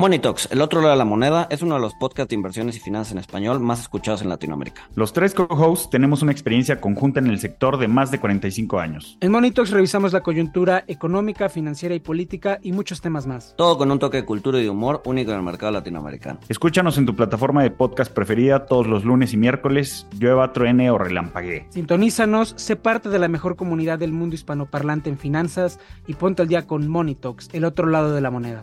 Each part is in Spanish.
Monitox, el otro lado de la moneda, es uno de los podcasts de inversiones y finanzas en español más escuchados en Latinoamérica. Los tres co-hosts tenemos una experiencia conjunta en el sector de más de 45 años. En Monitox revisamos la coyuntura económica, financiera y política y muchos temas más. Todo con un toque de cultura y de humor único en el mercado latinoamericano. Escúchanos en tu plataforma de podcast preferida todos los lunes y miércoles, llueva, truene o relampaguee. Sintonízanos, sé parte de la mejor comunidad del mundo hispanoparlante en finanzas y ponte al día con Monitox, el otro lado de la moneda.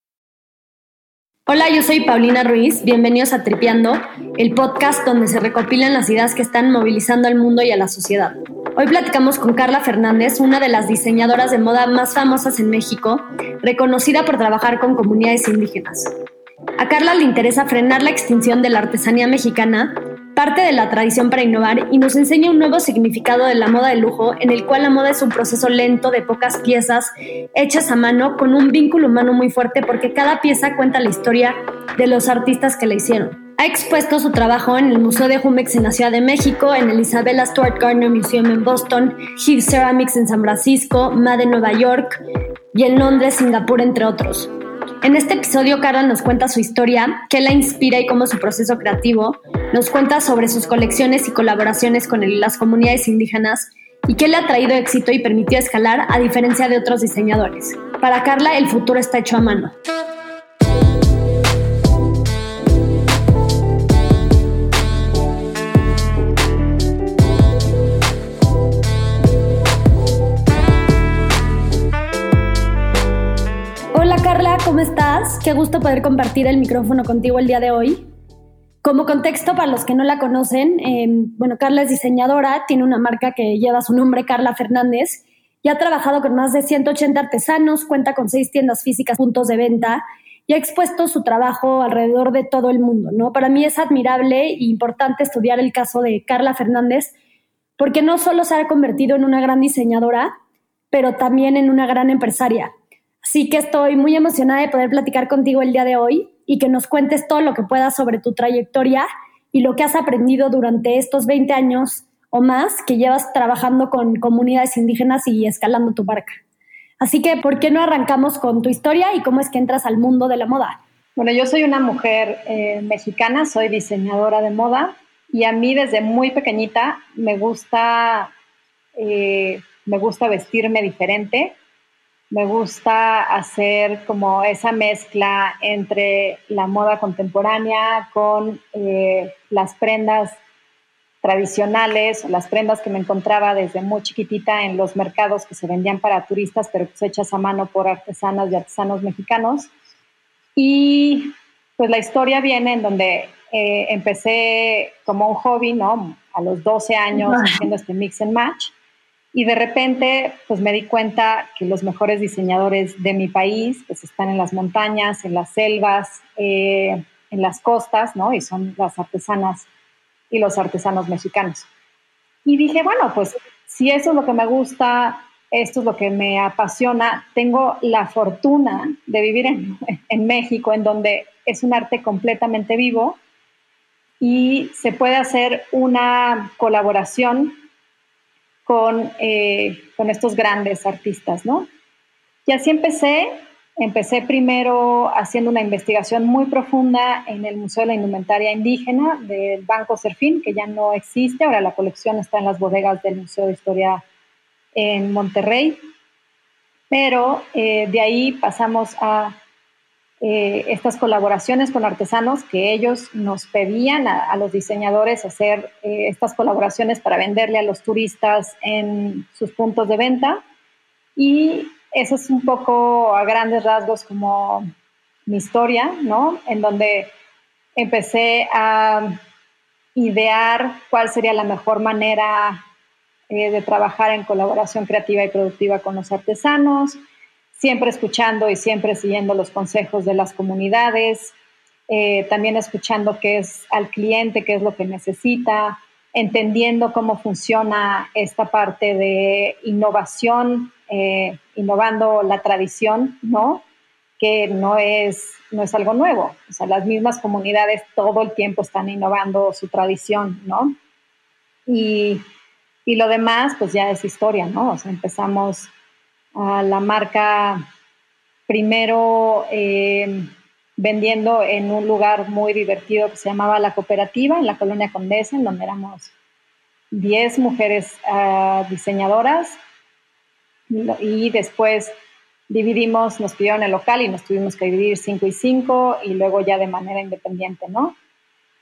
Hola, yo soy Paulina Ruiz. Bienvenidos a Tripeando, el podcast donde se recopilan las ideas que están movilizando al mundo y a la sociedad. Hoy platicamos con Carla Fernández, una de las diseñadoras de moda más famosas en México, reconocida por trabajar con comunidades indígenas. A Carla le interesa frenar la extinción de la artesanía mexicana, parte de la tradición para innovar y nos enseña un nuevo significado de la moda de lujo, en el cual la moda es un proceso lento de pocas piezas hechas a mano con un vínculo humano muy fuerte porque cada pieza cuenta la historia de los artistas que la hicieron. Ha expuesto su trabajo en el Museo de Jumex en la Ciudad de México, en el Isabella Stuart Gardner Museum en Boston, Heath Ceramics en San Francisco, MAD en Nueva York y en Londres, Singapur, entre otros. En este episodio, Carla nos cuenta su historia, qué la inspira y cómo su proceso creativo, nos cuenta sobre sus colecciones y colaboraciones con las comunidades indígenas y qué le ha traído éxito y permitió escalar a diferencia de otros diseñadores. Para Carla, el futuro está hecho a mano. ¿Cómo estás? Qué gusto poder compartir el micrófono contigo el día de hoy. Como contexto, para los que no la conocen, eh, bueno, Carla es diseñadora, tiene una marca que lleva su nombre, Carla Fernández, y ha trabajado con más de 180 artesanos, cuenta con seis tiendas físicas, puntos de venta, y ha expuesto su trabajo alrededor de todo el mundo, ¿no? Para mí es admirable e importante estudiar el caso de Carla Fernández, porque no solo se ha convertido en una gran diseñadora, pero también en una gran empresaria. Así que estoy muy emocionada de poder platicar contigo el día de hoy y que nos cuentes todo lo que puedas sobre tu trayectoria y lo que has aprendido durante estos 20 años o más que llevas trabajando con comunidades indígenas y escalando tu barca. Así que, ¿por qué no arrancamos con tu historia y cómo es que entras al mundo de la moda? Bueno, yo soy una mujer eh, mexicana, soy diseñadora de moda y a mí desde muy pequeñita me gusta, eh, me gusta vestirme diferente me gusta hacer como esa mezcla entre la moda contemporánea con eh, las prendas tradicionales las prendas que me encontraba desde muy chiquitita en los mercados que se vendían para turistas, pero pues hechas a mano por artesanas y artesanos mexicanos. Y pues la historia viene en donde eh, empecé como un hobby, ¿no? A los 12 años haciendo este mix and match y de repente, pues me di cuenta que los mejores diseñadores de mi país, pues están en las montañas, en las selvas, eh, en las costas, ¿no? Y son las artesanas y los artesanos mexicanos. Y dije, bueno, pues si eso es lo que me gusta, esto es lo que me apasiona, tengo la fortuna de vivir en, en México, en donde es un arte completamente vivo y se puede hacer una colaboración con, eh, con estos grandes artistas, ¿no? Y así empecé. Empecé primero haciendo una investigación muy profunda en el Museo de la Indumentaria Indígena del Banco Serfín, que ya no existe, ahora la colección está en las bodegas del Museo de Historia en Monterrey. Pero eh, de ahí pasamos a eh, estas colaboraciones con artesanos que ellos nos pedían a, los diseñadores hacer eh, estas colaboraciones para venderle a los turistas en sus puntos de venta. Y eso es un poco a grandes rasgos como mi historia, ¿no? En donde empecé a idear cuál sería la mejor manera eh, de trabajar en colaboración creativa y productiva con los artesanos, siempre escuchando y siempre siguiendo los consejos de las comunidades, eh, también escuchando qué es al cliente, qué es lo que necesita, entendiendo cómo funciona esta parte de innovación, eh, innovando la tradición, ¿no? Que no es, no es algo nuevo. O sea, las mismas comunidades todo el tiempo están innovando su tradición, ¿no? Y, y lo demás, pues ya es historia, ¿no? O sea, empezamos a la marca primero eh, vendiendo en un lugar muy divertido que se llamaba La Cooperativa, en la colonia Condesa, en donde éramos 10 mujeres uh, diseñadoras. Y después dividimos, nos pidieron el local y nos tuvimos que dividir 5 y 5 y luego ya de manera independiente, ¿no?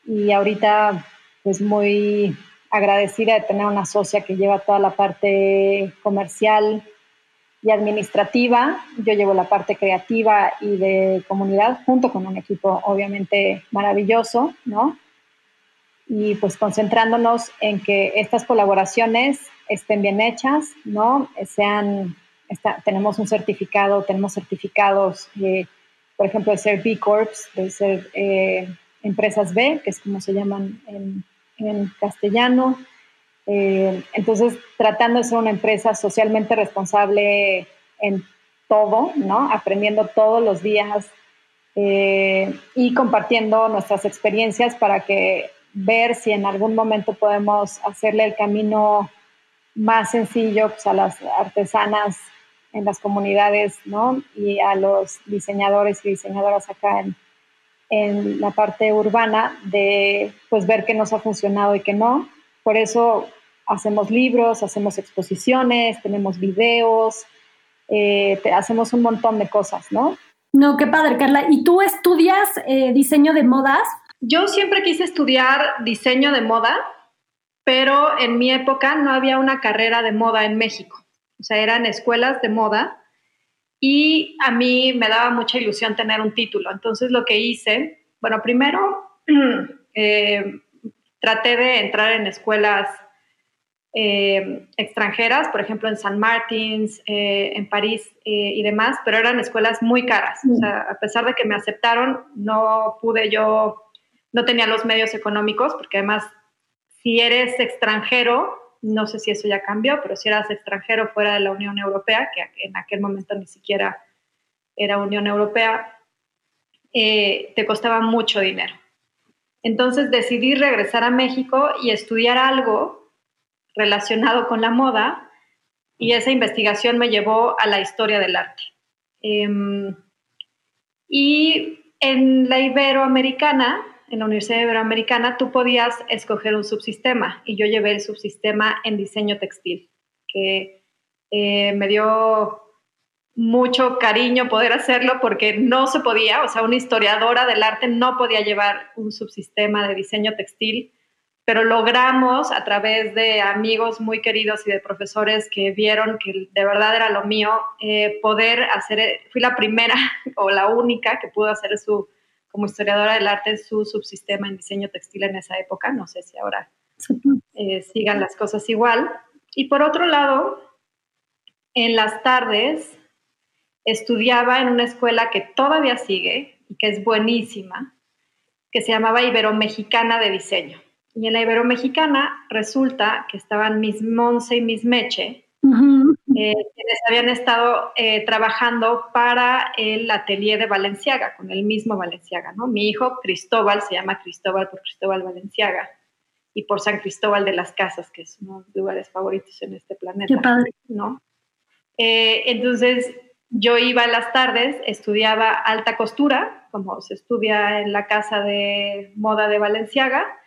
Y ahorita, pues muy agradecida de tener una socia que lleva toda la parte comercial, y administrativa. Yo llevo la parte creativa y de comunidad junto con un equipo obviamente maravilloso, ¿no? Y pues concentrándonos en que estas colaboraciones estén bien hechas, ¿no? Sean, tenemos un certificado, tenemos certificados, por ejemplo, de ser B Corps, de ser eh, empresas B, que es como se llaman en, en castellano, eh, entonces, tratando de ser una empresa socialmente responsable en todo, ¿no? Aprendiendo todos los días eh, y compartiendo nuestras experiencias para que ver si en algún momento podemos hacerle el camino más sencillo pues, a las artesanas en las comunidades, ¿no? Y a los diseñadores y diseñadoras acá en, en la parte urbana de pues ver qué nos ha funcionado y qué no. Por eso hacemos libros, hacemos exposiciones, tenemos videos, eh, hacemos un montón de cosas, ¿no? No, qué padre, Carla. ¿Y tú estudias eh, diseño de modas? Yo siempre quise estudiar diseño de moda, pero en mi época no había una carrera de moda en México. O sea, eran escuelas de moda y a mí me daba mucha ilusión tener un título. Entonces lo que hice, bueno, primero eh, traté de entrar en escuelas eh, extranjeras, por ejemplo en San Martins, eh, en París eh, y demás, pero eran escuelas muy caras. A pesar de que me aceptaron, no pude yo, no tenía los medios económicos, porque además, si eres extranjero, no sé si eso ya cambió, pero si eras extranjero fuera de la Unión Europea, que en aquel momento ni siquiera era Unión Europea, te costaba mucho dinero. Entonces decidí regresar a México y estudiar algo relacionado con la moda y esa investigación me llevó a la historia del arte. Em, y en la Iberoamericana, en la Universidad Iberoamericana, tú podías escoger un subsistema y yo llevé el subsistema en diseño textil, que eh, me dio mucho cariño poder hacerlo porque no se podía, o sea, una historiadora del arte no podía llevar un subsistema de diseño textil pero logramos a través de amigos muy queridos y de profesores que vieron que de verdad era lo mío, eh, poder hacer, fui la primera o la única que pudo hacer su, como historiadora del arte, su subsistema en diseño textil en esa época, no sé si ahora eh, sigan las cosas igual. Y por otro lado, en las tardes estudiaba en una escuela que todavía sigue y que es buenísima, que se llamaba Iberomexicana de Diseño y en la Iberomexicana resulta que estaban Miss Monse y Miss Meche, eh, quienes habían estado eh, trabajando para el atelier de Valenciaga, con el mismo Valenciaga, ¿no? Mi hijo Cristóbal se llama Cristóbal por Cristóbal Valenciaga y por San Cristóbal de las Casas, que es uno de los lugares favoritos en este planeta. Qué padre. ¿no? Eh, entonces, yo iba a las tardes, estudiaba alta costura, como se estudia en la casa de moda de Valenciaga,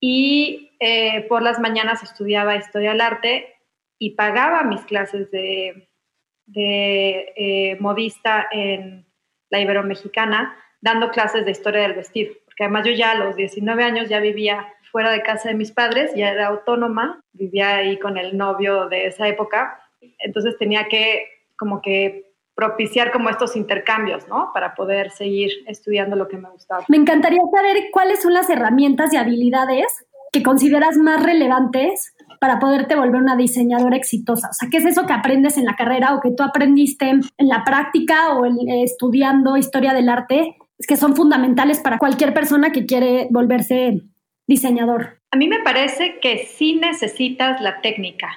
y eh, por las mañanas estudiaba historia del arte y pagaba mis clases de, de eh, modista en la Iberomexicana, dando clases de historia del vestir, porque además yo ya a los 19 años ya vivía fuera de casa de mis padres, ya era autónoma, vivía ahí con el novio de esa época, entonces tenía que como que propiciar como estos intercambios, ¿no? Para poder seguir estudiando lo que me gustaba. Me encantaría saber cuáles son las herramientas y habilidades que consideras más relevantes para poderte volver una diseñadora exitosa? O sea, ¿qué es eso que aprendes en la carrera o que tú aprendiste en la práctica o estudiando historia del arte? Es que son fundamentales para cualquier persona que quiere volverse diseñador. A mí me parece que sí necesitas la técnica.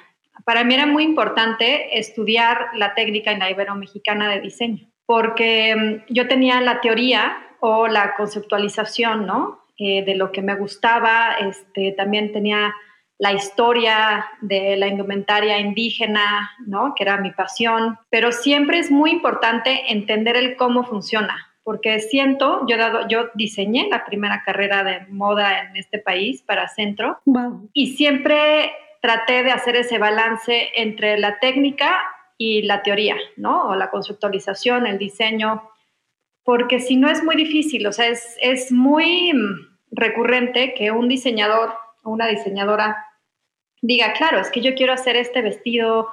Para mí era muy importante estudiar la técnica en la Ibero-Mexicana de diseño, porque mm, yo tenía la teoría o la conceptualización, ¿no? Eh, de lo que me gustaba, este, también tenía la historia de la indumentaria indígena, ¿no? que era mi pasión, pero siempre es muy importante entender el cómo funciona, porque siento, yo, dado, yo diseñé la primera carrera de moda en este país para Centro y siempre traté de hacer ese balance entre la técnica y la teoría, ¿no? O la conceptualización, el diseño, porque si no es muy difícil, o sea, es, es muy recurrente que un diseñador o una diseñadora diga, claro, es que yo quiero hacer este vestido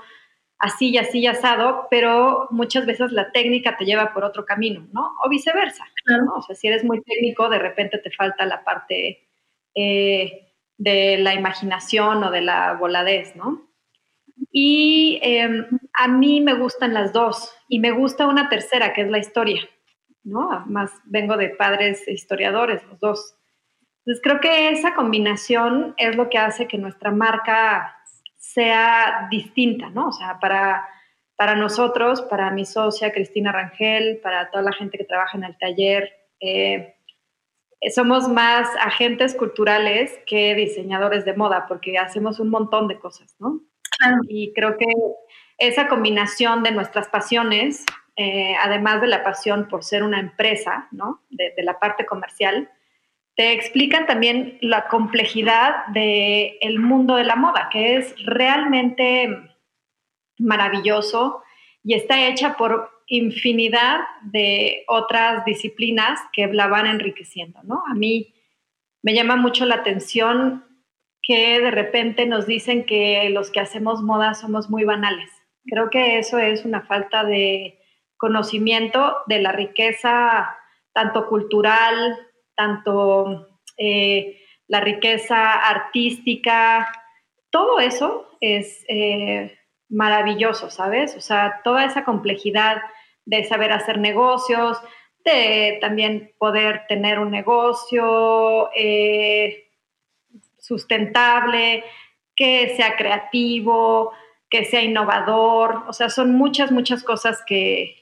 así y así y asado, pero muchas veces la técnica te lleva por otro camino, ¿no? O viceversa, ¿no? O sea, si eres muy técnico, de repente te falta la parte eh, de la imaginación o de la voladez, ¿no? Y em, a mí me gustan las dos y me gusta una tercera, que es la historia, ¿no? Además, vengo de padres historiadores, los dos. Entonces, creo que esa combinación es lo que hace que nuestra marca sea distinta, ¿no? O sea, para, para nosotros, para mi socia Cristina Rangel, para toda la gente que trabaja en el taller, eh, somos más agentes culturales que diseñadores de moda, porque hacemos un montón de cosas, ¿no? Y creo que esa combinación de nuestras pasiones, eh, además de la pasión por ser una empresa, ¿no? De, de la parte comercial, te explican también la complejidad del el mundo de la moda, que es realmente maravilloso y está hecha por infinidad de otras disciplinas que la van enriqueciendo, ¿no? A mí me llama mucho la atención que de repente nos dicen que los que hacemos moda somos muy banales. Creo que eso es una falta de conocimiento de la riqueza tanto cultural, tanto eh, la riqueza artística, todo eso es eh, maravilloso, ¿sabes? O sea, toda esa complejidad de saber hacer negocios, de también poder tener un negocio eh, sustentable, que sea creativo, que sea innovador, o sea, son muchas, muchas cosas que,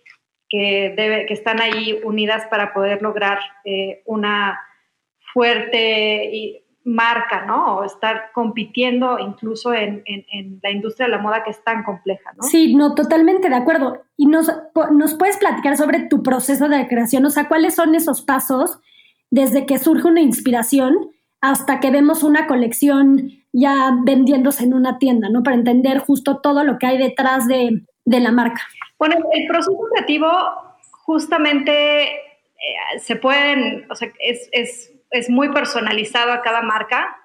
que, que están ahí unidas para poder lograr eh, una fuerte marca, ¿no? O estar compitiendo incluso en, la industria de la moda que es tan compleja, ¿no? Sí, no, totalmente de acuerdo. Y nos, nos puedes platicar sobre tu proceso de creación, o sea, cuáles son esos pasos desde que surge una inspiración hasta que vemos una colección ya vendiéndose en una tienda, ¿no? Para entender justo todo lo que hay detrás de, de la marca. Bueno, el proceso creativo justamente eh, se pueden, o sea, es, es, es, muy personalizado a cada marca.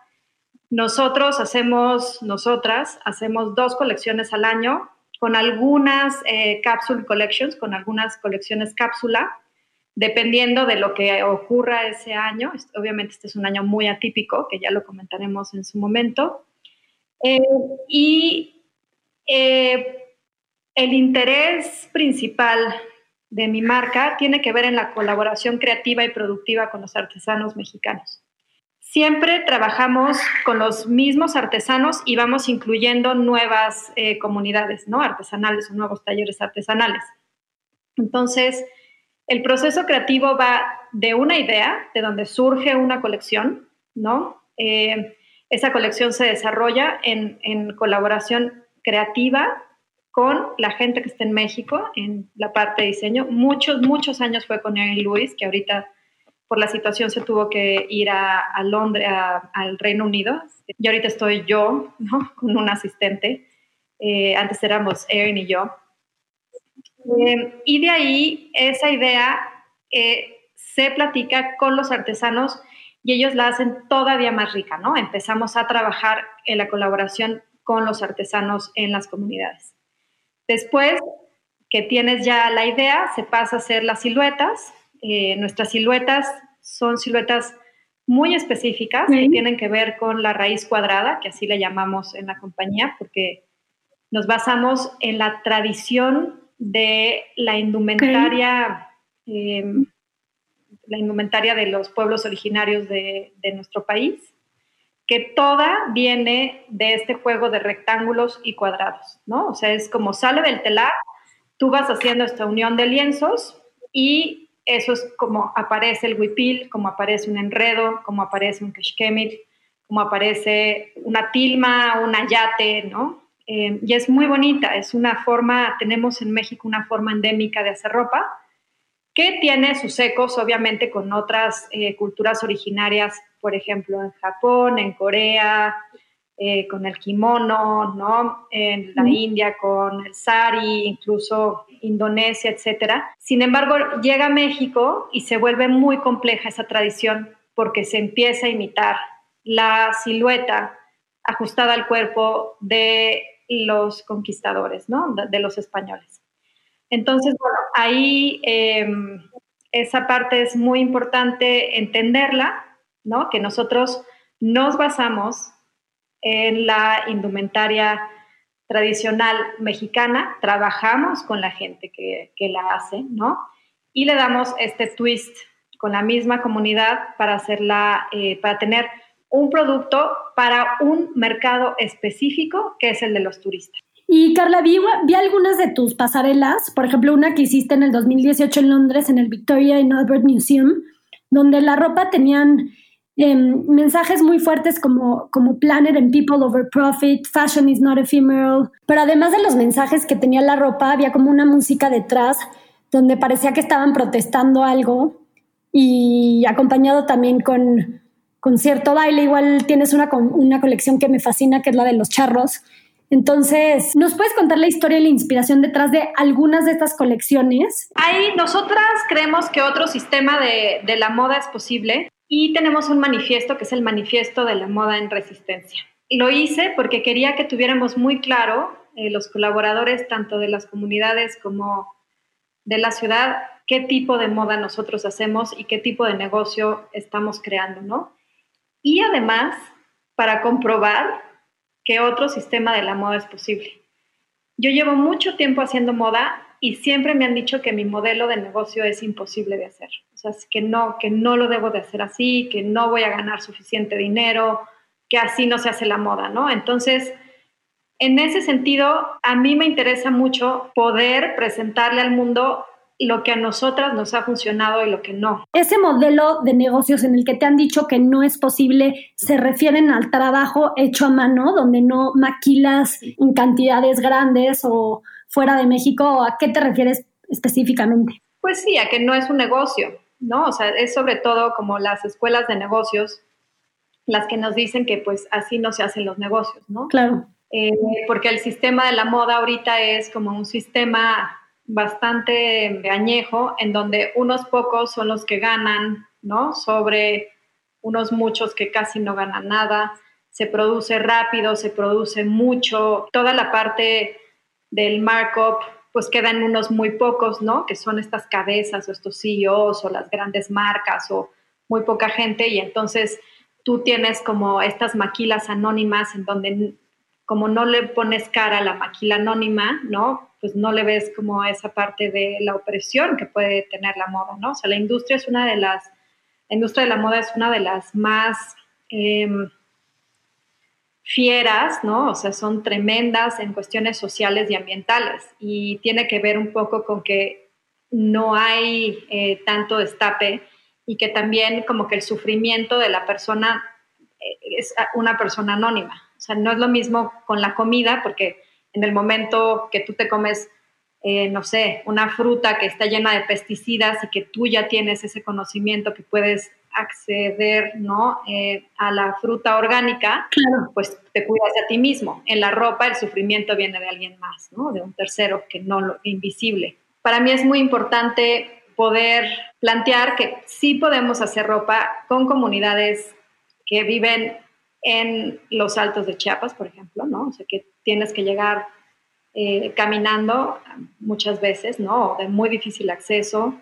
Nosotros hacemos, nosotras hacemos dos colecciones al año con algunas eh, capsule collections, con algunas colecciones cápsula, dependiendo de lo que ocurra ese año. Obviamente este es un año muy atípico, que ya lo comentaremos en su momento. Eh, y eh, el interés principal de mi marca tiene que ver en la colaboración creativa y productiva con los artesanos mexicanos. Siempre trabajamos con los mismos artesanos y vamos incluyendo nuevas eh, comunidades ¿no? artesanales o nuevos talleres artesanales. Entonces, el proceso creativo va de una idea, de donde surge una colección, ¿no? Eh, esa colección se desarrolla en, en colaboración creativa con la gente que está en México en la parte de diseño. Muchos, muchos años fue con Erin Lewis, que ahorita por la situación se tuvo que ir a, Londres, al Reino Unido. Y ahorita estoy yo, ¿no? Con un asistente. Eh, antes éramos Erin y yo. Eh, y de ahí esa idea eh, se platica con los artesanos y ellos la hacen todavía más rica, ¿no? Empezamos a trabajar en la colaboración con los artesanos en las comunidades. Después que tienes ya la idea, se pasa a hacer las siluetas. Eh, nuestras siluetas son siluetas muy específicas que tienen que ver con la raíz cuadrada, que así le llamamos en la compañía, porque nos basamos en la tradición de la indumentaria, em, la indumentaria de los pueblos originarios de, de nuestro país, que toda viene de este juego de rectángulos y cuadrados, ¿no? O sea, es como sale del telar, tú vas haciendo esta unión de lienzos y eso es como aparece el huipil, como aparece un enredo, como aparece un keshkemit, como aparece una tilma, un ayate, ¿no? Eh, y es muy bonita, es una forma, tenemos en México una forma endémica de hacer ropa que tiene sus ecos, obviamente, con otras eh, culturas originarias, por ejemplo, en Japón, en Corea, eh, con el kimono, ¿no? En la India con el sari, incluso Indonesia, etcétera. Sin embargo, llega a México y se vuelve muy compleja esa tradición porque se empieza a imitar la silueta ajustada al cuerpo de los conquistadores, ¿no? De, los españoles. Entonces, bueno, ahí em, esa parte es muy importante entenderla, ¿no? Que nosotros nos basamos en la indumentaria tradicional mexicana, trabajamos con la gente que, la hace, ¿no? Y le damos este twist con la misma comunidad para hacerla, eh, para tener un producto para un mercado específico que es el de los turistas. Y Carla, vi, vi, algunas de tus pasarelas, por ejemplo, una que hiciste en el 2018 en Londres, en el Victoria and Albert Museum, donde la ropa tenían Em, mensajes muy fuertes como, como Planet and People over Profit, Fashion is not ephemeral, pero además de los mensajes que tenía la ropa, había como una música detrás donde parecía que estaban protestando algo y acompañado también con, con cierto baile. Igual tienes una, una colección que me fascina, que es la de los charros. Entonces, ¿nos puedes contar la historia y la inspiración detrás de algunas de estas colecciones? Ahí nosotras creemos que otro sistema de, de la moda es posible y tenemos un manifiesto que es el manifiesto de la moda en resistencia. Lo hice porque quería que tuviéramos muy claro eh, los colaboradores tanto de las comunidades como de la ciudad qué tipo de moda nosotros hacemos y qué tipo de negocio estamos creando, ¿no? Y además para comprobar que otro sistema de la moda es posible. Yo llevo mucho tiempo haciendo moda y siempre me han dicho que mi modelo de negocio es imposible de hacer. O sea, que no, que no lo debo de hacer así, que no voy a ganar suficiente dinero, que así no se hace la moda, ¿no? Entonces, en ese sentido, a mí me interesa mucho poder presentarle al mundo lo que a nosotras nos ha funcionado y lo que no. Ese modelo de negocios en el que te han dicho que no es posible, se refieren al trabajo hecho a mano, donde no maquilas en cantidades grandes o fuera de México? ¿A qué te refieres específicamente? Pues sí, a que no es un negocio, ¿no? O sea, es sobre todo como las escuelas de negocios las que nos dicen que pues así no se hacen los negocios, ¿no? Claro. Eh, porque el sistema de la moda ahorita es como un sistema bastante añejo en donde unos pocos son los que ganan, ¿no? Sobre unos muchos que casi no ganan nada. Se produce rápido, se produce mucho. Toda la parte del markup, pues quedan unos muy pocos, ¿no? Que son estas cabezas o estos CEOs o las grandes marcas o muy poca gente y entonces tú tienes como estas maquilas anónimas en donde como no le pones cara a la maquila anónima, ¿no? Pues no le ves como esa parte de la opresión que puede tener la moda, ¿no? O sea, la industria es una de las, la industria de la moda es una de las más em, fieras, ¿no? O sea, son tremendas en cuestiones sociales y ambientales y tiene que ver un poco con que no hay eh, tanto destape y que también como que el sufrimiento de la persona eh, es una persona anónima. O sea, no es lo mismo con la comida porque en el momento que tú te comes, eh, no sé, una fruta que está llena de pesticidas y que tú ya tienes ese conocimiento que puedes acceder ¿no? Eh, a la fruta orgánica, pues te cuidas a ti mismo. En la ropa el sufrimiento viene de alguien más, ¿no? de un tercero que no lo invisible. Para mí es muy importante poder plantear que sí podemos hacer ropa con comunidades que viven en los altos de Chiapas, por ejemplo, ¿no? O sea, que tienes que llegar eh, caminando muchas veces, ¿no? De muy difícil acceso,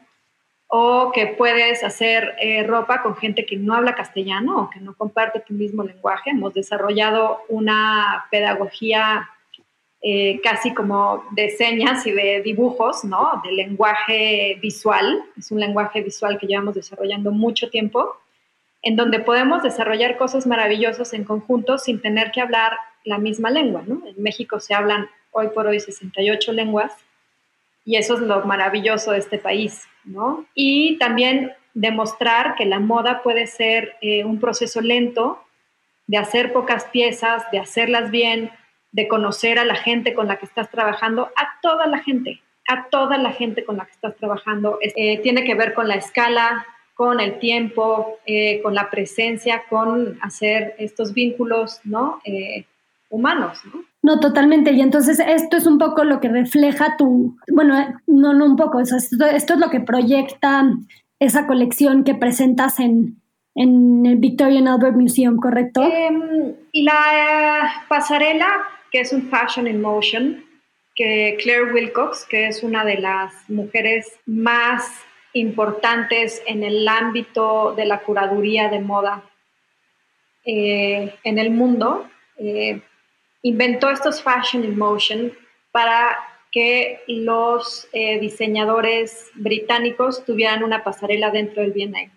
o que puedes hacer eh, ropa con gente que no habla castellano o que no comparte tu mismo lenguaje. Hemos desarrollado una pedagogía eh, casi como de señas y de dibujos, ¿no? De lenguaje visual. Es un lenguaje visual que llevamos desarrollando mucho tiempo, en donde podemos desarrollar cosas maravillosas en conjunto sin tener que hablar la misma lengua, ¿no? En México se hablan hoy por hoy 68 lenguas y eso es lo maravilloso de este país, ¿no? Y también demostrar que la moda puede ser eh, un proceso lento de hacer pocas piezas, de hacerlas bien, de conocer a la gente con la que estás trabajando, a toda la gente, a toda la gente con la que estás trabajando. Eh, tiene que ver con la escala, con el tiempo, eh, con la presencia, con hacer estos vínculos, ¿no? Humanos, ¿no? No, totalmente. Y entonces esto es un poco lo que refleja tu, bueno, no, no un poco, esto, es lo que proyecta esa colección que presentas en, en el Victorian Albert Museum, ¿correcto? Em, y la pasarela, que es un Fashion in Motion, que Claire Wilcox, que es una de las mujeres más importantes en el ámbito de la curaduría de moda eh, en el mundo, eh, inventó estos Fashion in Motion para que los eh, diseñadores británicos tuvieran una pasarela dentro del V&A.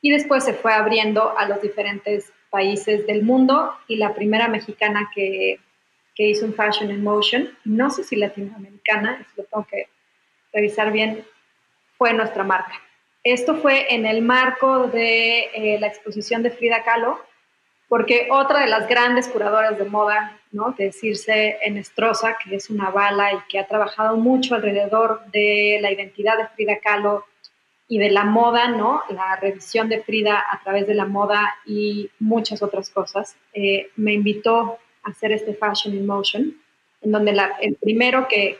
Y después se fue abriendo a los diferentes países del mundo y la primera mexicana que, que hizo un Fashion in Motion, no sé si latinoamericana, eso lo tengo que revisar bien, fue nuestra marca. Esto fue en el marco de eh, la exposición de Frida Kahlo, porque otra de las grandes curadoras de moda, ¿no? que decirse Enestrosa, que es una bala y que ha trabajado mucho alrededor de la identidad de Frida Kahlo y de la moda, ¿no? la revisión de Frida a través de la moda y muchas otras cosas, eh, me invitó a hacer este Fashion in Motion, en donde el primero que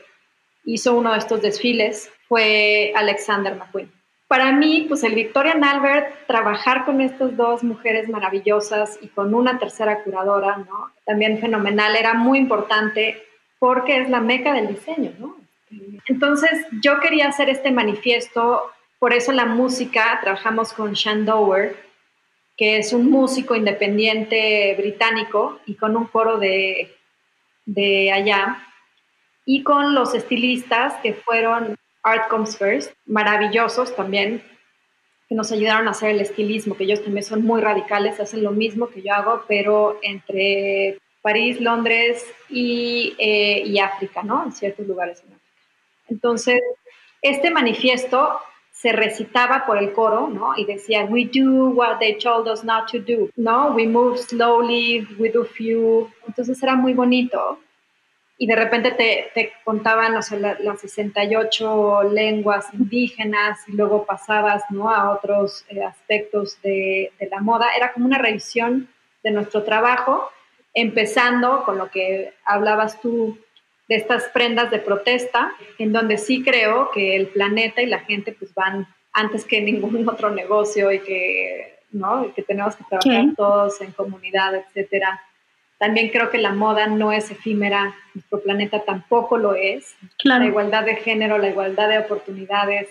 hizo uno de estos desfiles fue Alexander McQueen para mí, pues el Victorian Albert, trabajar con estas dos mujeres maravillosas y con una tercera curadora, ¿no? También fenomenal, era muy importante porque es la meca del diseño, ¿no? Entonces, yo quería hacer este manifiesto, por eso la música, trabajamos con Shandower, que es un músico independiente británico y con un coro de, de allá, y con los estilistas que fueron Art Comes First, maravillosos también, que nos ayudaron a hacer el estilismo, que ellos también son muy radicales, hacen lo mismo que yo hago, pero entre París, Londres y, eh, y África, ¿no? En ciertos lugares en África. Entonces, este manifiesto se recitaba por el coro, ¿no? Y decía, we do what they told us not to do, ¿no? We move slowly, we do few. Entonces era muy bonito y de repente te, te contaban o sea, las 68 lenguas indígenas y luego pasabas ¿no? a otros eh, aspectos de, de, la moda. Era como una revisión de nuestro trabajo, empezando con lo que hablabas tú de estas prendas de protesta, en donde sí creo que el planeta y la gente pues van antes que ningún otro negocio y que, ¿no? que tenemos que trabajar todos en comunidad, etcétera también creo que la moda no es efímera, nuestro planeta tampoco lo es. La igualdad de género, la igualdad de oportunidades.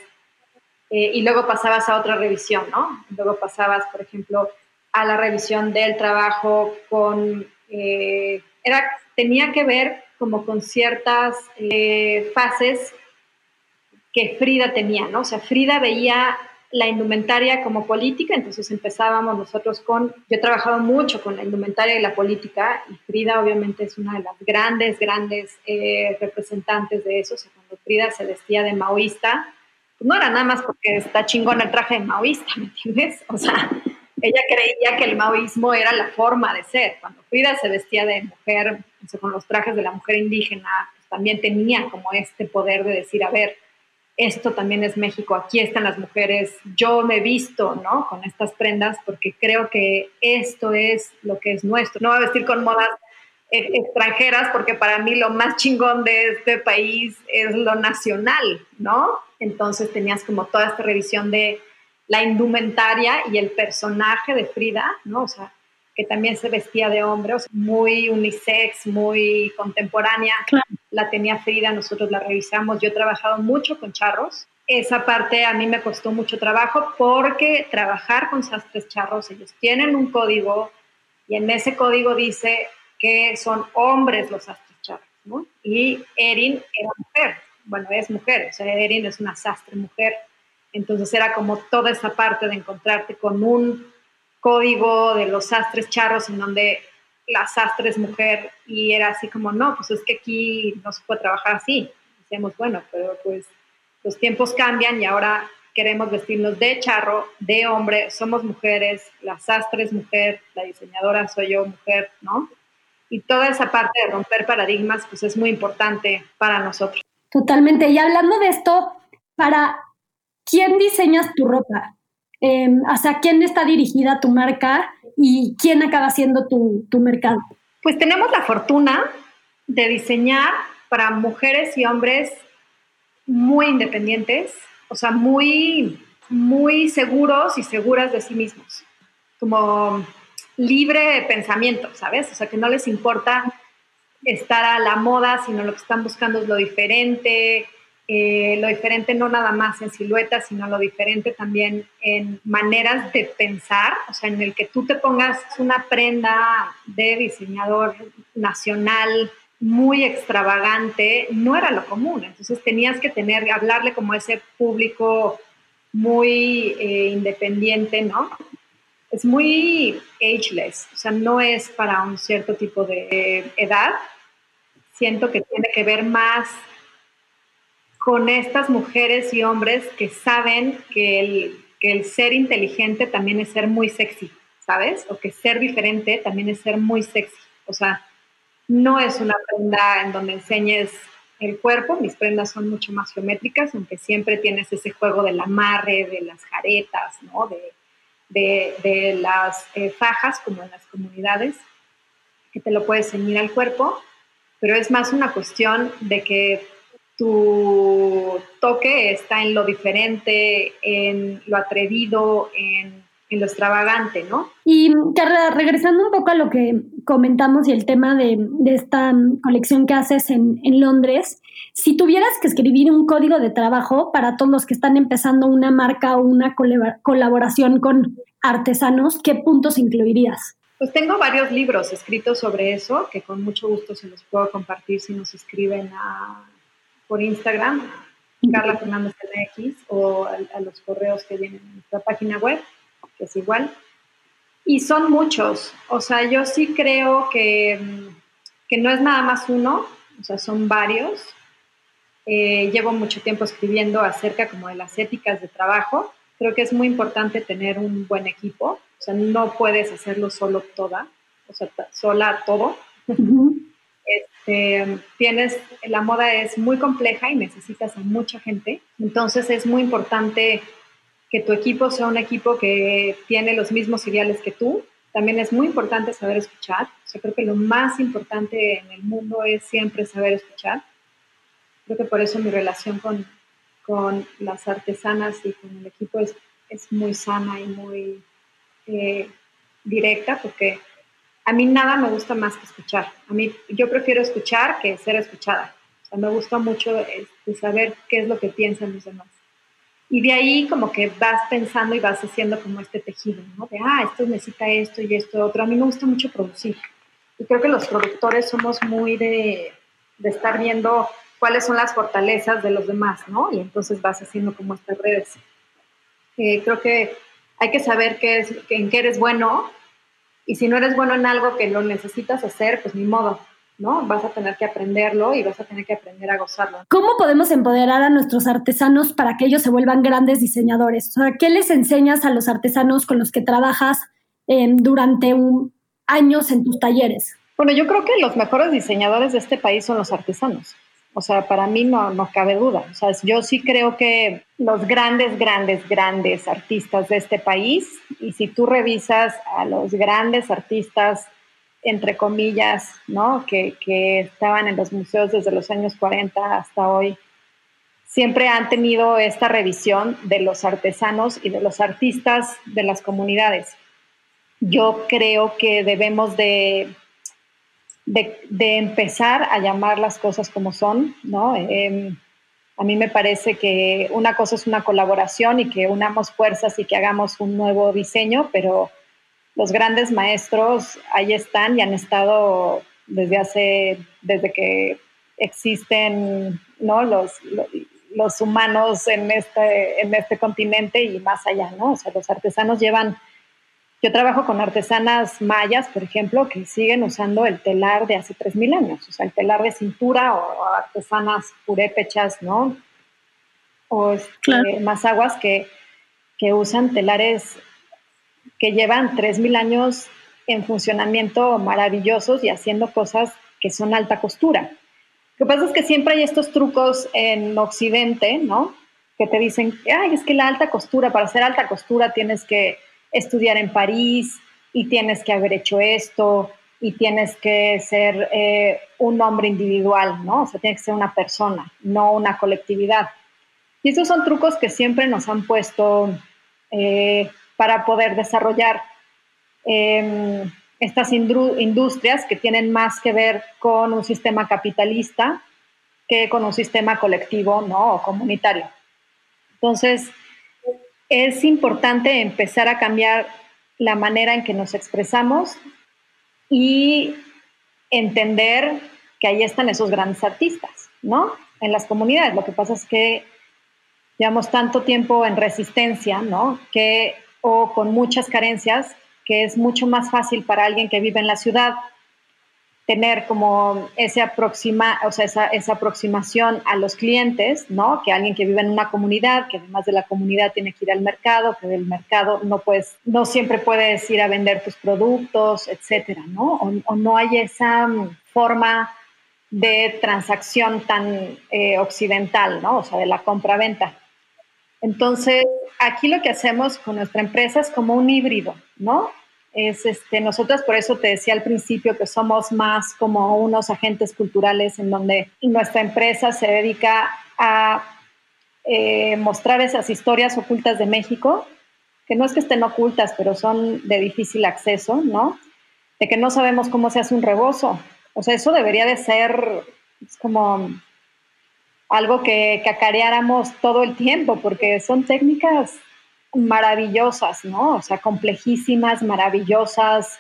Eh, y luego pasabas a otra revisión, ¿no? Luego pasabas, por ejemplo, a la revisión del trabajo con... Eh, era, tenía que ver como con ciertas eh, fases que Frida tenía, ¿no? O sea, Frida veía la indumentaria como política, entonces empezábamos nosotros con, yo he trabajado mucho con la indumentaria y la política, y Frida obviamente es una de las grandes, grandes eh, representantes de eso, o cuando Frida se vestía de maoísta, no era nada más porque está chingón el traje de maoísta, ¿me entiendes? O sea, ella creía que el maoísmo era la forma de ser, cuando Frida se vestía de mujer, o con los trajes de la mujer indígena, pues también tenía como este poder de decir, a ver, esto también es México, aquí están las mujeres, yo me he visto, ¿no? Con estas prendas porque creo que esto es lo que es nuestro. No voy a vestir con modas e-, extranjeras porque para mí lo más chingón de este país es lo nacional, ¿no? Entonces tenías como toda esta revisión de la indumentaria y el personaje de Frida, ¿no? O sea, que también se vestía de hombre, o sea, muy unisex, muy contemporánea. La tenía Frida, nosotros la revisamos. Yo he trabajado mucho con charros. esa parte a mí me costó mucho trabajo porque trabajar con sastres charros, ellos tienen un código y en ese código dice que son hombres los sastres charros. Y Erin era mujer, bueno, es mujer, o sea, Erin es una sastre mujer. Entonces era como toda esa parte de encontrarte con un código de los sastres charros en donde la sastre mujer y era así como, no, pues es que aquí no se puede trabajar así. Decíamos, bueno, pero pues los tiempos cambian y ahora queremos vestirnos de charro, de hombre, somos mujeres, la sastre mujer, la diseñadora soy yo mujer, ¿no? Y toda esa parte de romper paradigmas, pues es muy importante para nosotros. Totalmente. Y hablando de esto, ¿para quién diseñas tu ropa? Eh, ¿Hacia quién está dirigida tu marca y quién acaba siendo tu, tu mercado? Pues tenemos la fortuna de diseñar para mujeres y hombres muy independientes, o sea, muy, muy seguros y seguras de sí mismos, como libre de pensamiento, ¿sabes? O sea, que no les importa estar a la moda, sino lo que están buscando es lo diferente, eh, lo diferente no nada más en silueta, sino lo diferente también en maneras de pensar, o sea, en el que tú te pongas una prenda de diseñador nacional muy extravagante, no era lo común. Entonces tenías que tener, hablarle como a ese público muy eh, independiente, ¿no? Es muy ageless, o sea, no es para un cierto tipo de edad. Siento que tiene que ver más con estas mujeres y hombres que saben que el, ser inteligente también es ser muy sexy, ¿sabes? O que ser diferente también es ser muy sexy. O sea, no es una prenda en donde enseñes el cuerpo, mis prendas son mucho más geométricas, aunque siempre tienes ese juego del amarre, de las jaretas, ¿no? de, las eh, fajas, como en las comunidades, que te lo puedes ceñir al cuerpo, pero es más una cuestión de que tu toque está en lo diferente, en lo atrevido, en en lo extravagante, ¿no? Y regresando un poco a lo que comentamos y el tema de, esta colección que haces en, Londres, si tuvieras que escribir un código de trabajo para todos los que están empezando una marca o una colaboración con artesanos, ¿qué puntos incluirías? Pues tengo varios libros escritos sobre eso, que con mucho gusto se los puedo compartir si nos escriben por Instagram, Carla Fernández MX, o a, a los correos que vienen en nuestra página web es igual. Y son muchos, o sea, yo sí creo que, que no es nada más uno, o sea, son varios. Eh, llevo mucho tiempo escribiendo acerca como de las éticas de trabajo. Creo que es muy importante tener un buen equipo, o sea, no puedes hacerlo solo toda, o sea, sola todo. Este, tienes, la moda es muy compleja y necesitas a mucha gente, entonces es muy importante que tu equipo sea un equipo que tiene los mismos ideales que tú. También es muy importante saber escuchar. Yo creo que lo más importante en el mundo es siempre saber escuchar. Creo que por eso mi relación con, con las artesanas y con el equipo es, es muy sana y muy eh, directa, porque a mí nada me gusta más que escuchar. A mí yo prefiero escuchar que ser escuchada. O sea, me gusta mucho este, saber qué es lo que piensan los demás. Y de ahí como que vas pensando y vas haciendo como este tejido, ¿no? De, ah, esto necesita esto y esto otro. A mí me gusta mucho producir. Y creo que los productores somos muy de, estar viendo cuáles son las fortalezas de los demás, ¿no? Y entonces vas haciendo como estas redes. Eh, creo que hay que saber qué es, en qué eres bueno y si no eres bueno en algo que lo necesitas hacer, pues ni modo, ¿no? Vas a tener que aprenderlo y vas a tener que aprender a gozarlo. ¿Cómo podemos empoderar a nuestros artesanos para que ellos se vuelvan grandes diseñadores? O sea, ¿qué les enseñas a los artesanos con los que trabajas em, durante un, años en tus talleres? Bueno, yo creo que los mejores diseñadores de este país son los artesanos. O sea, para mí no, no cabe duda. O sea, yo sí creo que los grandes, grandes, grandes artistas de este país, y si tú revisas a los grandes artistas entre comillas, ¿no? Que, estaban en los museos desde los años 40 hasta hoy, siempre han tenido esta revisión de los artesanos y de los artistas de las comunidades. Yo creo que debemos de, de, empezar a llamar las cosas como son, ¿no? Em, A mí me parece que una cosa es una colaboración y que unamos fuerzas y que hagamos un nuevo diseño, pero los grandes maestros ahí están y han estado desde hace, desde que existen ¿no? los, los, humanos en este, en este continente y más allá, ¿no? O sea, los artesanos llevan yo trabajo con artesanas mayas, por ejemplo, que siguen usando el telar de hace 3.000 años, o sea, el telar de cintura o artesanas purépechas, ¿no? O este, más aguas que, que usan telares que llevan 3.000 años en funcionamiento maravillosos y haciendo cosas que son alta costura. Lo que pasa es que siempre hay estos trucos en Occidente, ¿no? Que te dicen, ay, es que la alta costura, para hacer alta costura tienes que estudiar en París y tienes que haber hecho esto y tienes que ser eh, un hombre individual, ¿no? O sea, tienes que ser una persona, no una colectividad. Y esos son trucos que siempre nos han puesto eh, para poder desarrollar em, estas industrias que tienen más que ver con un sistema capitalista que con un sistema colectivo, ¿no? O comunitario. Entonces, es importante empezar a cambiar la manera en que nos expresamos y entender que ahí están esos grandes artistas, ¿no? En las comunidades. Lo que pasa es que llevamos tanto tiempo en resistencia, ¿no? Que, o con muchas carencias, que es mucho más fácil para alguien que vive en la ciudad tener como ese aproxima, o sea, esa, esa, aproximación a los clientes, ¿no? Que alguien que vive en una comunidad, que además de la comunidad tiene que ir al mercado, que del mercado no puedes, no siempre puedes ir a vender tus productos, etcétera, ¿no? O, no hay esa mm, forma de transacción tan eh, occidental, ¿no? O sea, de la compra-venta. Entonces, aquí lo que hacemos con nuestra empresa es como un híbrido, ¿no? Es este, nosotros por eso te decía al principio que somos más como unos agentes culturales en donde nuestra empresa se dedica a eh, mostrar esas historias ocultas de México, que no es que estén ocultas, pero son de difícil acceso, ¿no? De que no sabemos cómo se hace un rebozo. O sea, eso debería de ser como algo que cacareáramos todo el tiempo, porque son técnicas maravillosas, ¿no? O sea, complejísimas, maravillosas,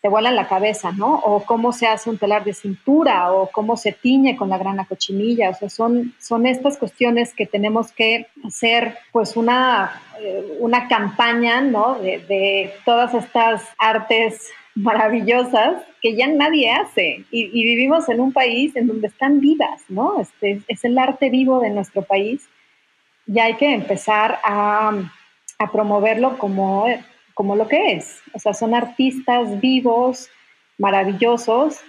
te vuelan la cabeza, ¿no? O cómo se hace un telar de cintura, o cómo se tiñe con la grana cochinilla, o sea, son, son estas cuestiones que tenemos que hacer, pues, una, eh, una campaña, ¿no? De, de, todas estas artes maravillosas que ya nadie hace y, vivimos en un país en donde están vivas, ¿no? Este, es el arte vivo de nuestro país y hay que empezar a a promoverlo como, como lo que es. O sea, son artistas vivos, maravillosos,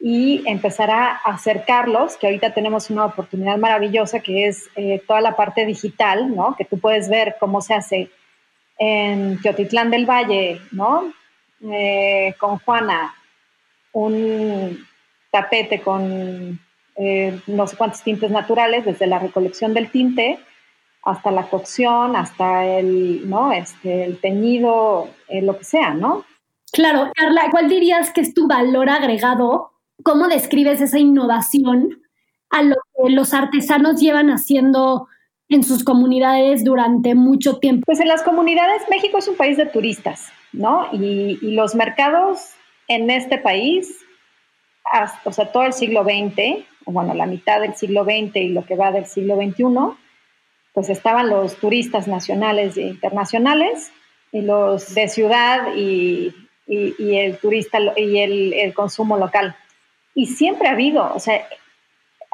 y empezar a acercarlos, que ahorita tenemos una oportunidad maravillosa que es eh, toda la parte digital, ¿no? Que tú puedes ver cómo se hace en Teotitlán del Valle, ¿no? Eh, con Juana, un tapete con eh, no sé cuántos tintes naturales, desde la recolección del tinte hasta la cocción, hasta el, ¿no? Este, el teñido, eh, lo que sea, ¿no? Claro, Carla, ¿cuál dirías que es tu valor agregado? ¿Cómo describes esa innovación a lo que los artesanos llevan haciendo en sus comunidades durante mucho tiempo? Pues en las comunidades, México es un país de turistas, ¿no? Y, y los mercados en este país, hasta, o sea, todo el siglo XX, bueno, la mitad del siglo XX y lo que va del siglo XXI, pues estaban los turistas nacionales e internacionales y los de ciudad y, el turista y el, consumo local. Y siempre ha habido, o sea,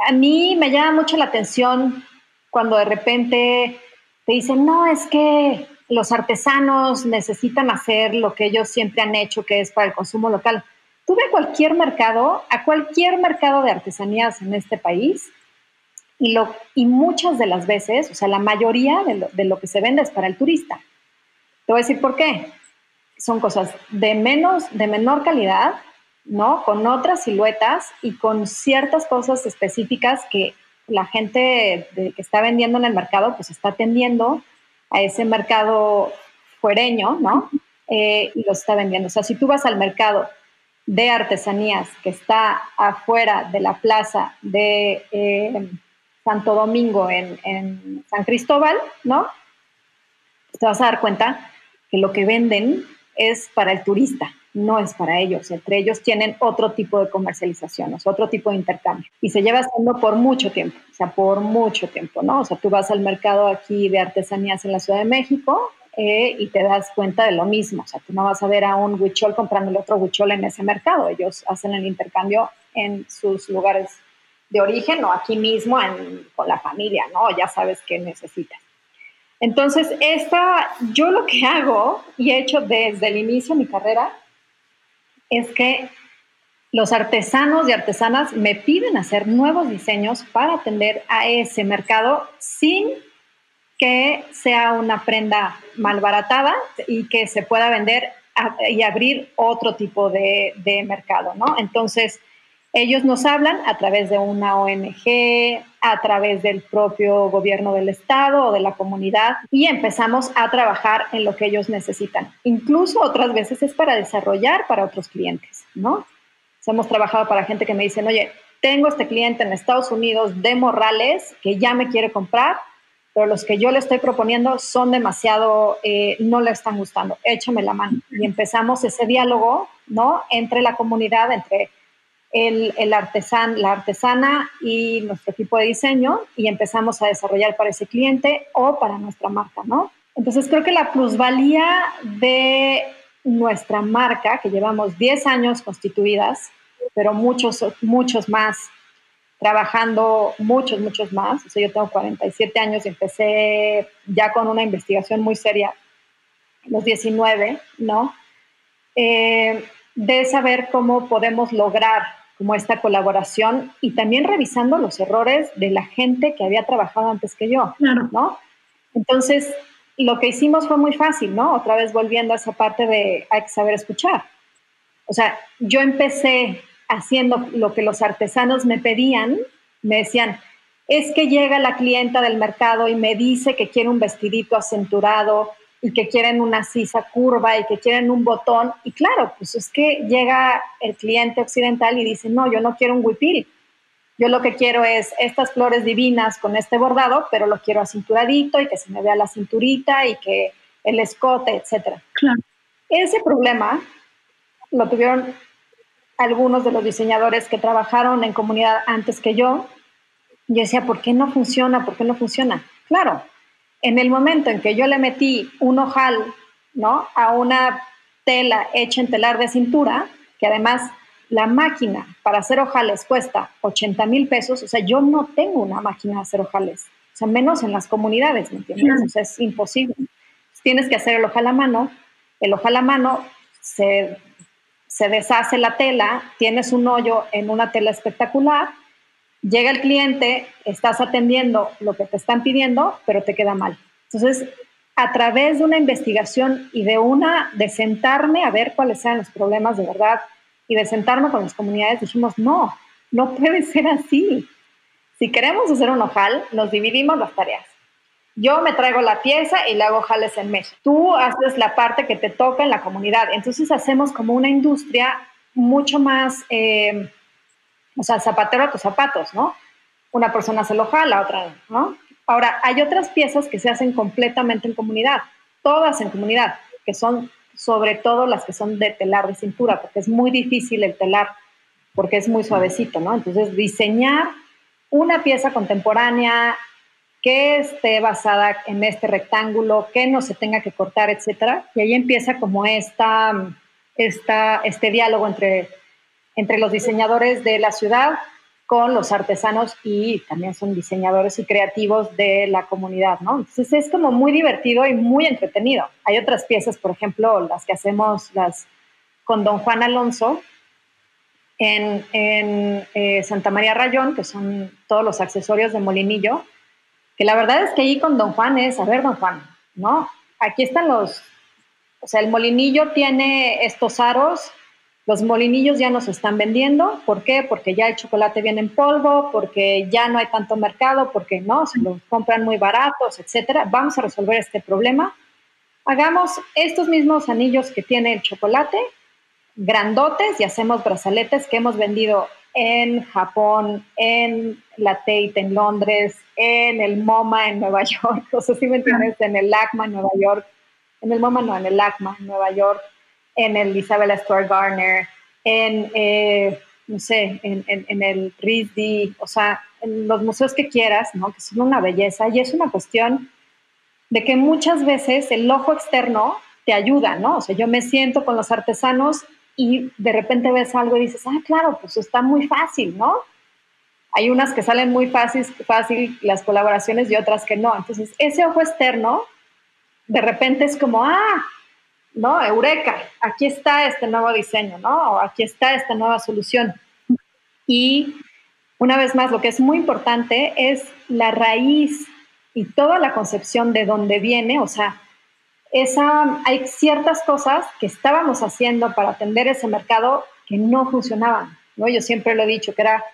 a mí me llama mucho la atención cuando de repente te dicen, no, es que los artesanos necesitan hacer lo que ellos siempre han hecho, que es para el consumo local. Tú ve cualquier mercado, a cualquier mercado de artesanías en este país, y, lo, y muchas de las veces, o sea, la mayoría de lo, que se vende es para el turista. Te voy a decir por qué. Son cosas de, menos, de menor calidad, ¿no? Con otras siluetas y con ciertas cosas específicas que la gente que está vendiendo en el mercado, pues está atendiendo a ese mercado fuereño, ¿no? Eh, y lo está vendiendo. O sea, si tú vas al mercado de artesanías que está afuera de la plaza de... Eh, Santo Domingo, en, en San Cristóbal, ¿no? Te vas a dar cuenta que lo que venden es para el turista, no es para ellos. Entre ellos tienen otro tipo de comercialización, otro tipo de intercambio. Y se lleva haciendo por mucho tiempo, o sea, por mucho tiempo, ¿no? O sea, tú vas al mercado aquí de artesanías en la Ciudad de México eh, y te das cuenta de lo mismo. O sea, tú no vas a ver a un huichol comprando el otro huichol en ese mercado. Ellos hacen el intercambio en sus lugares de origen o aquí mismo con la familia, ¿no? Ya sabes qué necesitas. Entonces, esta, yo lo que hago y he hecho desde el inicio de mi carrera es que los artesanos y artesanas me piden hacer nuevos diseños para atender a ese mercado sin que sea una prenda malbaratada y que se pueda vender y abrir otro tipo de mercado, ¿no? Entonces, ellos nos hablan a través de una ONG, a través del propio gobierno del estado o de la comunidad y empezamos a trabajar en lo que ellos necesitan. Incluso otras veces es para desarrollar para otros clientes, ¿no? hemos trabajado para gente que me dicen, oye, tengo este cliente en Estados Unidos de Morrales que ya me quiere comprar, pero los que yo le estoy proponiendo son demasiado, eh, no le están gustando, échame la mano. Y empezamos ese diálogo, ¿no? Entre la comunidad, entre el, el la artesana y nuestro equipo de diseño y empezamos a desarrollar para ese cliente o para nuestra marca, ¿no? Entonces creo que la plusvalía de nuestra marca, que llevamos 10 años constituidas, pero muchos, muchos más, trabajando muchos, muchos más. O yo tengo 47 años y empecé ya con una investigación muy seria, los 19, ¿no? Eh, de saber cómo podemos lograr como esta colaboración y también revisando los errores de la gente que había trabajado antes que yo, ¿no? Entonces, lo que hicimos fue muy fácil, ¿no? Otra vez volviendo a esa parte de hay que saber escuchar. O sea, yo empecé haciendo lo que los artesanos me pedían, me decían, es que llega la clienta del mercado y me dice que quiere un vestidito acenturado y que quieren una sisa curva y que quieren un botón. Y claro, pues es que llega el cliente occidental y dice, no, yo no quiero un huipil. Yo lo que quiero es estas flores divinas con este bordado, pero lo quiero acinturadito y que se me vea la cinturita y que el escote, etc. Claro. Ese problema lo tuvieron algunos de los diseñadores que trabajaron en comunidad antes que yo. Yo decía, ¿por qué no funciona? ¿Por qué no funciona? Claro, en el momento en que yo le metí un ojal, ¿no? A una tela hecha en telar de cintura, que además la máquina para hacer ojales cuesta 80 mil pesos, o sea, yo no tengo una máquina de hacer ojales, o sea, menos en las comunidades, ¿me entiendes? O sea, es imposible. Tienes que hacer el ojal a mano, el ojal a mano se, se deshace la tela, tienes un hoyo en una tela espectacular, llega el cliente, estás atendiendo lo que te están pidiendo, pero te queda mal. Entonces, a través de una investigación y de una, de sentarme a ver cuáles sean los problemas de verdad y de sentarme con las comunidades, dijimos, no, no puede ser así. Si queremos hacer un ojal, nos dividimos las tareas. Yo me traigo la pieza y le hago ojales en México. Tú haces la parte que te toca en la comunidad. Entonces hacemos como una industria mucho más eh, o sea, zapatero a tus zapatos, ¿no? Una persona se lo jala, otra, ¿no? Ahora, hay otras piezas que se hacen completamente en comunidad, todas en comunidad, que son sobre todo las que son de telar de cintura, porque es muy difícil el telar, porque es muy suavecito, ¿no? Entonces, diseñar una pieza contemporánea que esté basada en este rectángulo, que no se tenga que cortar, etcétera, y ahí empieza como esta, esta, este diálogo entre entre los diseñadores de la ciudad con los artesanos y también son diseñadores y creativos de la comunidad, ¿no? Entonces es como muy divertido y muy entretenido. Hay otras piezas, por ejemplo, las que hacemos las con don Juan Alonso en, eh, Santa María Rayón, que son todos los accesorios de molinillo, que la verdad es que ahí con don Juan es, a ver, don Juan, ¿no? Aquí están los, o sea, el molinillo tiene estos aros los molinillos ya no se están vendiendo. ¿Por qué? Porque ya el chocolate viene en polvo, porque ya no hay tanto mercado, porque no, se los compran muy baratos, etcétera. Vamos a resolver este problema. Hagamos estos mismos anillos que tiene el chocolate, grandotes, y hacemos brazaletes que hemos vendido en Japón, en la Tate en Londres, en el MoMA en Nueva York, o sea, si me entiendes, en el LACMA en Nueva York, en el MoMA no, en el LACMA en Nueva York, en el Isabella Stuart Garner, en, eh, no sé, en, en, el RISD, o sea, en los museos que quieras, ¿no? Que son una belleza y es una cuestión de que muchas veces el ojo externo te ayuda, ¿no? O sea, yo me siento con los artesanos y de repente ves algo y dices, ah, claro, pues está muy fácil, ¿no? Hay unas que salen muy fácil, fácil las colaboraciones y otras que no. Entonces, ese ojo externo, de repente es como, ah, ¿no? Eureka, aquí está este nuevo diseño, ¿no? O aquí está esta nueva solución. Y una vez más, lo que es muy importante es la raíz y toda la concepción de dónde viene, o sea, esa, hay ciertas cosas que estábamos haciendo para atender ese mercado que no funcionaban. ¿no? Yo siempre lo he dicho, que era,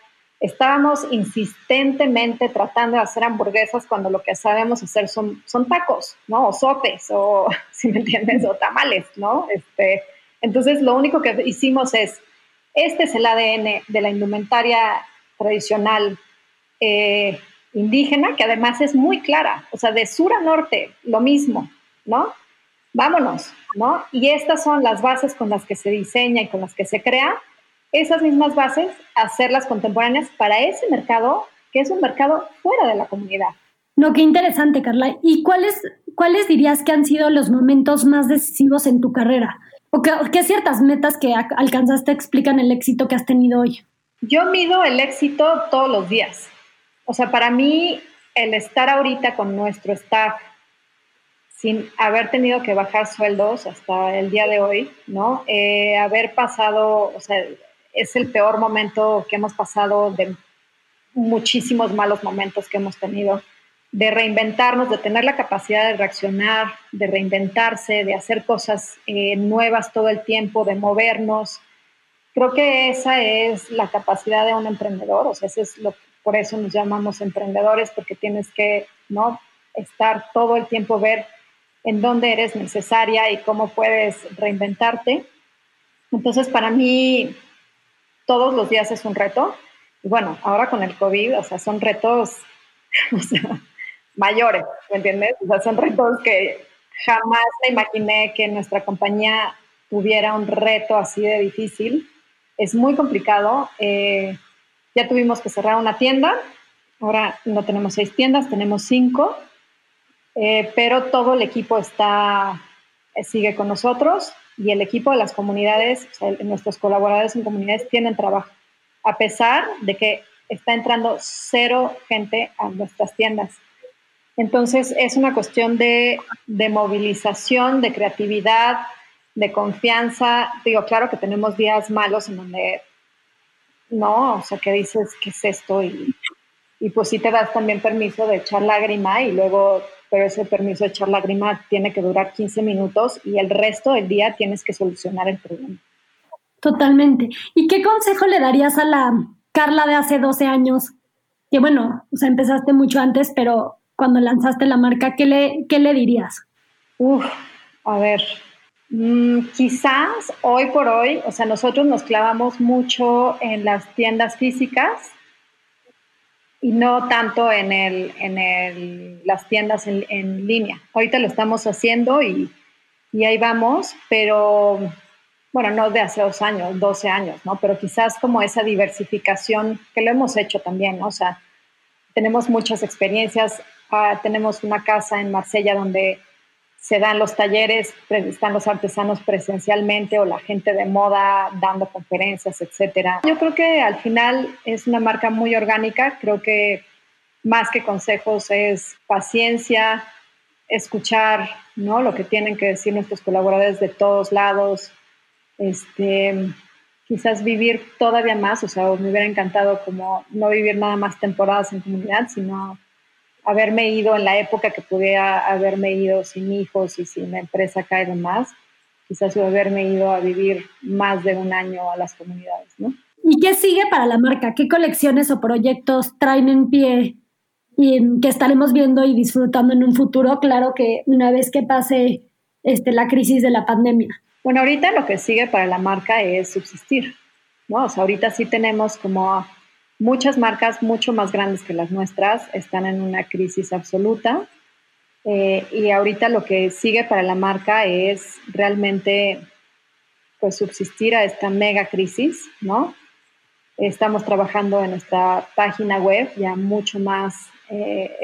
estábamos insistentemente tratando de hacer hamburguesas cuando lo que sabemos hacer son, son tacos, ¿no? O sopes, o, si me entiendes, o tamales, ¿no? Este, entonces, lo único que hicimos es, este es el ADN de la indumentaria tradicional eh, indígena, que además es muy clara, o sea, de sur a norte, lo mismo, ¿no? vámonos, ¿no? Y estas son las bases con las que se diseña y con las que se crea, esas mismas bases, hacerlas contemporáneas para ese mercado, que es un mercado fuera de la comunidad. No, qué interesante, Carla. ¿Y cuáles, cuáles dirías que han sido los momentos más decisivos en tu carrera? ¿O qué, ciertas metas que alcanzaste explican el éxito que has tenido hoy? Yo mido el éxito todos los días. O sea, para mí, el estar ahorita con nuestro staff, sin haber tenido que bajar sueldos hasta el día de hoy, ¿no? Eh, haber pasado, o sea, es el peor momento que hemos pasado de muchísimos malos momentos que hemos tenido, de reinventarnos, de tener la capacidad de reaccionar, de reinventarse, de hacer cosas eh, nuevas todo el tiempo, de movernos. Creo que esa es la capacidad de un emprendedor, o sea, es lo, por eso nos llamamos emprendedores, porque tienes que, ¿no? Estar todo el tiempo, ver en dónde eres necesaria y cómo puedes reinventarte. Entonces, para mí, todos los días es un reto. Y bueno, ahora con el COVID, o sea, son retos mayores, ¿me entiendes? O sea, son retos que jamás me imaginé que nuestra compañía tuviera un reto así de difícil. Es muy complicado. Eh, ya tuvimos que cerrar una tienda. Ahora no tenemos seis tiendas, tenemos cinco. Eh, pero todo el equipo está, sigue con nosotros y el equipo de las comunidades, nuestros colaboradores en comunidades tienen trabajo, a pesar de que está entrando cero gente a nuestras tiendas. Entonces es una cuestión de, de movilización, de creatividad, de confianza. Digo, claro que tenemos días malos en donde no, o sea, que dices, ¿qué es esto? Y, y pues sí te das también permiso de echar lágrima y luego pero ese permiso de echar lágrima tiene que durar 15 minutos y el resto del día tienes que solucionar el problema. Totalmente. ¿Y qué consejo le darías a la Carla de hace 12 años? Que bueno, o sea, empezaste mucho antes, pero cuando lanzaste la marca, ¿qué le, qué le dirías? Uf, a ver, mm, quizás hoy por hoy, o sea, nosotros nos clavamos mucho en las tiendas físicas y no tanto en, el, en el, las tiendas en, en, línea. Ahorita lo estamos haciendo y, y, ahí vamos, pero bueno, no de hace dos años, 12 años, ¿no? Pero quizás como esa diversificación que lo hemos hecho también, ¿no? O sea, tenemos muchas experiencias. Ah, tenemos una casa en Marsella donde se dan los talleres, están los artesanos presencialmente o la gente de moda dando conferencias, etcétera. Yo creo que al final es una marca muy orgánica, creo que más que consejos es paciencia, escuchar, ¿no? Lo que tienen que decir nuestros colaboradores de todos lados, este, quizás vivir todavía más, o sea, me hubiera encantado como no vivir nada más temporadas en comunidad, sino haberme ido en la época que pudiera haberme ido sin hijos y sin la empresa acá y demás, quizás haberme ido a vivir más de un año a las comunidades, ¿no? ¿Y qué sigue para la marca? ¿Qué colecciones o proyectos traen en pie y que estaremos viendo y disfrutando en un futuro? Claro que una vez que pase este, la crisis de la pandemia. Bueno, ahorita lo que sigue para la marca es subsistir. ¿no? O sea, ahorita sí tenemos como muchas marcas mucho más grandes que las nuestras, están en una crisis absoluta. Eh, y ahorita lo que sigue para la marca es realmente pues subsistir a esta mega crisis, ¿no? Estamos trabajando en nuestra página web ya mucho más eh,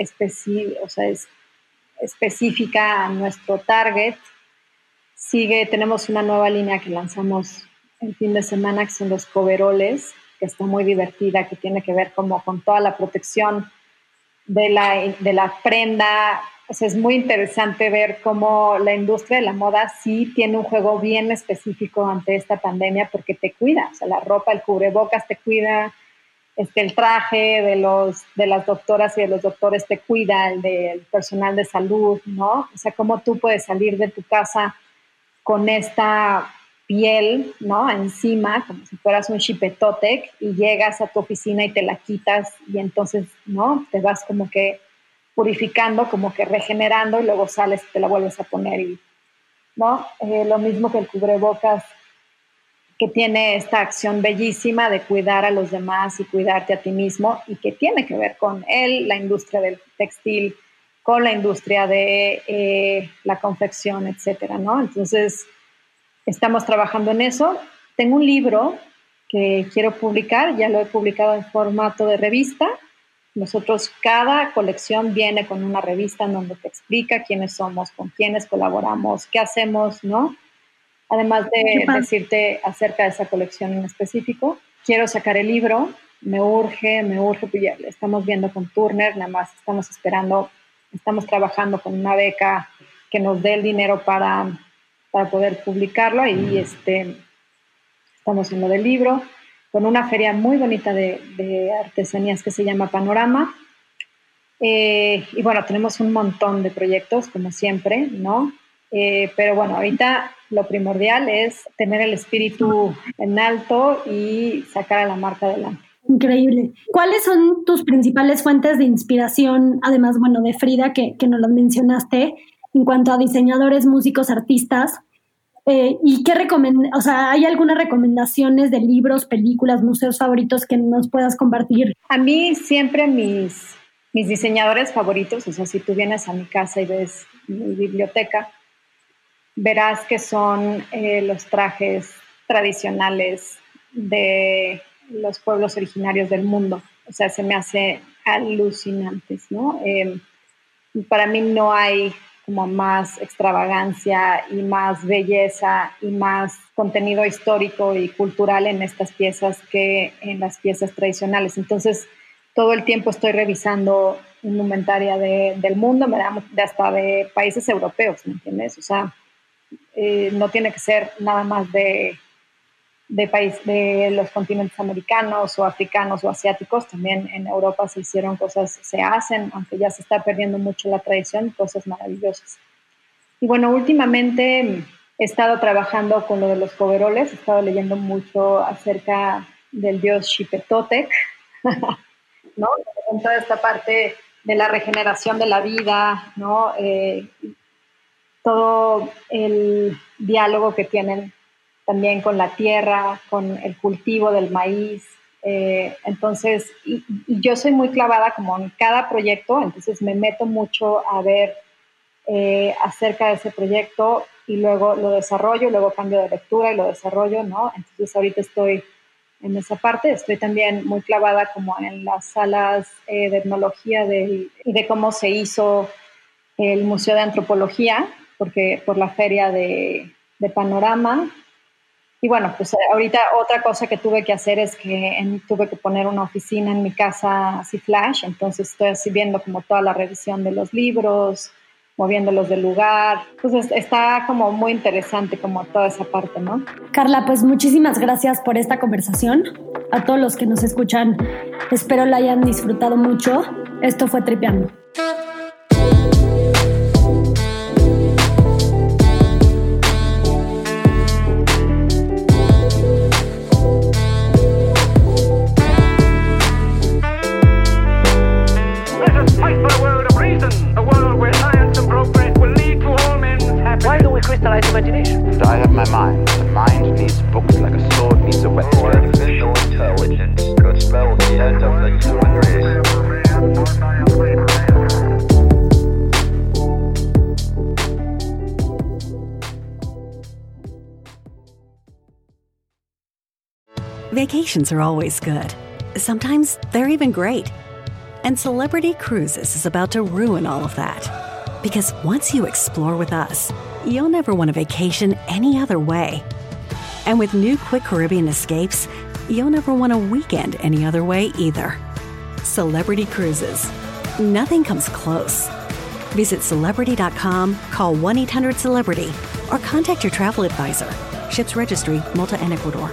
específica a nuestro target. Sigue, tenemos una nueva línea que lanzamos el fin de semana, que son los coveroles, que está muy divertida, que tiene que ver como con toda la protección de la, de la prenda. O sea, es muy interesante ver cómo la industria de la moda sí tiene un juego bien específico ante esta pandemia porque te cuida. O sea, la ropa, el cubrebocas te cuida, este, el traje de, los, de las doctoras y de los doctores te cuida, el del personal de salud, ¿no? O sea, cómo tú puedes salir de tu casa con esta piel, ¿no? Encima, como si fueras un chipetotec y llegas a tu oficina y te la quitas y entonces, ¿no? Te vas como que purificando, como que regenerando y luego sales y te la vuelves a poner y, ¿no? Eh, lo mismo que el cubrebocas que tiene esta acción bellísima de cuidar a los demás y cuidarte a ti mismo y que tiene que ver con él, la industria del textil, con la industria de eh, la confección, etcétera, ¿no? Entonces, Estamos trabajando en eso. Tengo un libro que quiero publicar, ya lo he publicado en formato de revista. Nosotros, cada colección viene con una revista en donde te explica quiénes somos, con quiénes colaboramos, qué hacemos, ¿no? Además de decirte acerca de esa colección en específico. Quiero sacar el libro, me urge, me urge, pues ya estamos viendo con Turner, nada más estamos esperando, estamos trabajando con una beca que nos dé el dinero para para poder publicarlo. y este, estamos en lo del libro, con una feria muy bonita de, artesanías que se llama Panorama. Eh, y bueno, tenemos un montón de proyectos, como siempre, ¿no? Eh, pero bueno, ahorita lo primordial es tener el espíritu en alto y sacar a la marca adelante. Increíble. ¿Cuáles son tus principales fuentes de inspiración, además, bueno, de Frida, que, que nos las mencionaste? En cuanto a diseñadores, músicos, artistas. Eh, ¿Y qué recomienda? O sea, ¿hay algunas recomendaciones de libros, películas, museos favoritos que nos puedas compartir? A mí siempre mis, mis diseñadores favoritos, o sea, si tú vienes a mi casa y ves mi biblioteca, verás que son eh, los trajes tradicionales de los pueblos originarios del mundo. O sea, se me hace alucinantes, ¿no? Eh, para mí no hay como más extravagancia y más belleza y más contenido histórico y cultural en estas piezas que en las piezas tradicionales. Entonces, todo el tiempo estoy revisando indumentaria de, del mundo, de hasta de países europeos, ¿me entiendes? O sea, eh, no tiene que ser nada más de de, país, de los continentes americanos o africanos o asiáticos. También en Europa se hicieron cosas, se hacen, aunque ya se está perdiendo mucho la tradición, cosas maravillosas. Y bueno, últimamente he estado trabajando con lo de los coveroles, he estado leyendo mucho acerca del dios Xipetotec, ¿no? Con toda esta parte de la regeneración de la vida, ¿no? Eh, todo el diálogo que tienen también con la tierra, con el cultivo del maíz. Eh, entonces, y, yo soy muy clavada como en cada proyecto, entonces me meto mucho a ver eh, acerca de ese proyecto y luego lo desarrollo, luego cambio de lectura y lo desarrollo, ¿no? Entonces ahorita estoy en esa parte, estoy también muy clavada como en las salas eh, de etnología y de cómo se hizo el Museo de Antropología, porque por la feria de, de Panorama y bueno, pues ahorita otra cosa que tuve que hacer es que tuve que poner una oficina en mi casa así flash, entonces estoy así viendo como toda la revisión de los libros, moviéndolos del lugar. Entonces está como muy interesante como toda esa parte, ¿no? Carla, pues muchísimas gracias por esta conversación. A todos los que nos escuchan, espero la hayan disfrutado mucho. Esto fue Tripeando. Are always good. Sometimes they're even great. And Celebrity Cruises is about to ruin all of that. Because once you explore with us, you'll never want a vacation any other way. And with new Quick Caribbean escapes, you'll never want a weekend any other way either. Celebrity Cruises. Nothing comes close. Visit celebrity.com, call 1 800 Celebrity, or contact your travel advisor. Ships Registry, Malta and Ecuador.